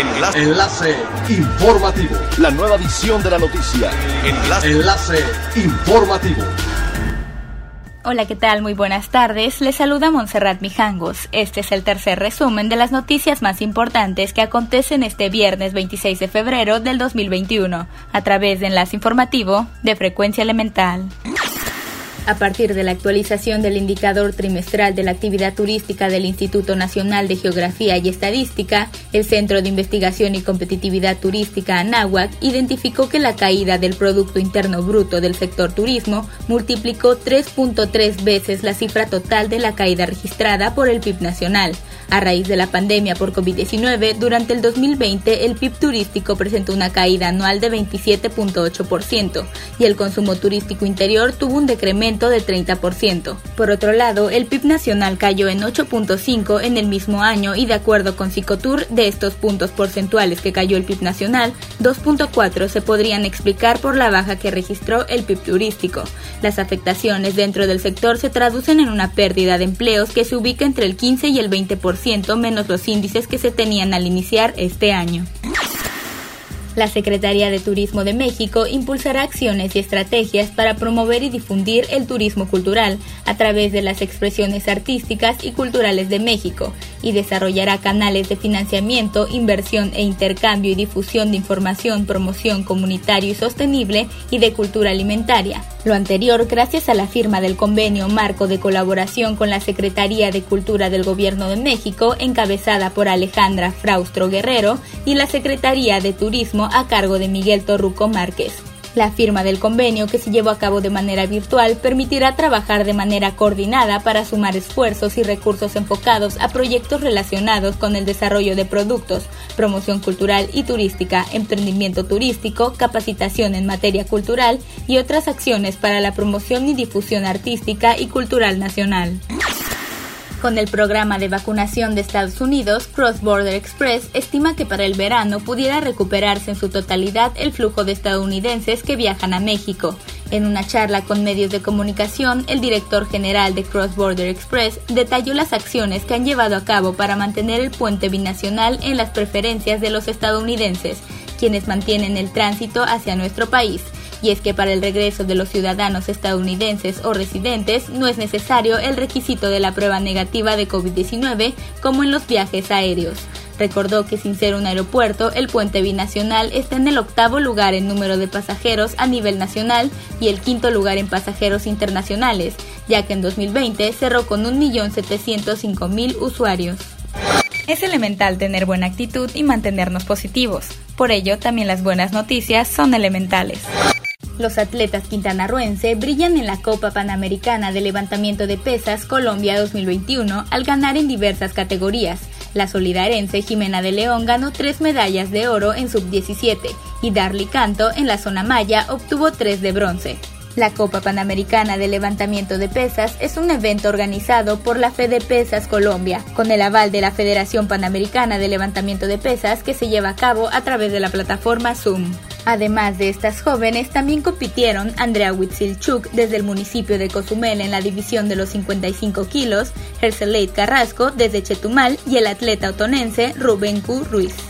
Enlace. Enlace informativo. La nueva edición de la noticia. Enlace. Enlace informativo. Hola, ¿qué tal? Muy buenas tardes. Les saluda Montserrat Mijangos. Este es el tercer resumen de las noticias más importantes que acontecen este viernes 26 de febrero del 2021 a través de Enlace Informativo de Frecuencia Elemental. A partir de la actualización del indicador trimestral de la actividad turística del Instituto Nacional de Geografía y Estadística, el Centro de Investigación y Competitividad Turística ANAHUAC identificó que la caída del Producto Interno Bruto del sector turismo multiplicó 3.3 veces la cifra total de la caída registrada por el PIB nacional. A raíz de la pandemia por COVID-19, durante el 2020 el PIB turístico presentó una caída anual de 27.8% y el consumo turístico interior tuvo un decremento de 30%. Por otro lado, el PIB nacional cayó en 8.5 en el mismo año y de acuerdo con Psicotour, de estos puntos porcentuales que cayó el PIB nacional, 2.4 se podrían explicar por la baja que registró el PIB turístico. Las afectaciones dentro del sector se traducen en una pérdida de empleos que se ubica entre el 15 y el 20% menos los índices que se tenían al iniciar este año. La Secretaría de Turismo de México impulsará acciones y estrategias para promover y difundir el turismo cultural a través de las expresiones artísticas y culturales de México y desarrollará canales de financiamiento, inversión e intercambio y difusión de información, promoción comunitario y sostenible y de cultura alimentaria. Lo anterior gracias a la firma del convenio marco de colaboración con la Secretaría de Cultura del Gobierno de México, encabezada por Alejandra Fraustro Guerrero, y la Secretaría de Turismo a cargo de Miguel Torruco Márquez. La firma del convenio, que se llevó a cabo de manera virtual, permitirá trabajar de manera coordinada para sumar esfuerzos y recursos enfocados a proyectos relacionados con el desarrollo de productos, promoción cultural y turística, emprendimiento turístico, capacitación en materia cultural y otras acciones para la promoción y difusión artística y cultural nacional. Con el programa de vacunación de Estados Unidos, Cross Border Express estima que para el verano pudiera recuperarse en su totalidad el flujo de estadounidenses que viajan a México. En una charla con medios de comunicación, el director general de Cross Border Express detalló las acciones que han llevado a cabo para mantener el puente binacional en las preferencias de los estadounidenses, quienes mantienen el tránsito hacia nuestro país y es que para el regreso de los ciudadanos estadounidenses o residentes no es necesario el requisito de la prueba negativa de COVID-19 como en los viajes aéreos. Recordó que sin ser un aeropuerto, el puente binacional está en el octavo lugar en número de pasajeros a nivel nacional y el quinto lugar en pasajeros internacionales, ya que en 2020 cerró con 1.705.000 usuarios. Es elemental tener buena actitud y mantenernos positivos. Por ello, también las buenas noticias son elementales. Los atletas quintanarruense brillan en la Copa Panamericana de Levantamiento de Pesas Colombia 2021 al ganar en diversas categorías. La solidarense Jimena de León ganó tres medallas de oro en sub-17 y Darly Canto en la zona maya obtuvo tres de bronce. La Copa Panamericana de Levantamiento de Pesas es un evento organizado por la Fede Pesas Colombia, con el aval de la Federación Panamericana de Levantamiento de Pesas que se lleva a cabo a través de la plataforma Zoom. Además de estas jóvenes, también compitieron Andrea Huitzilchuk desde el municipio de Cozumel en la división de los 55 kilos, Herceleit Carrasco desde Chetumal y el atleta otonense Rubén Q. Ruiz.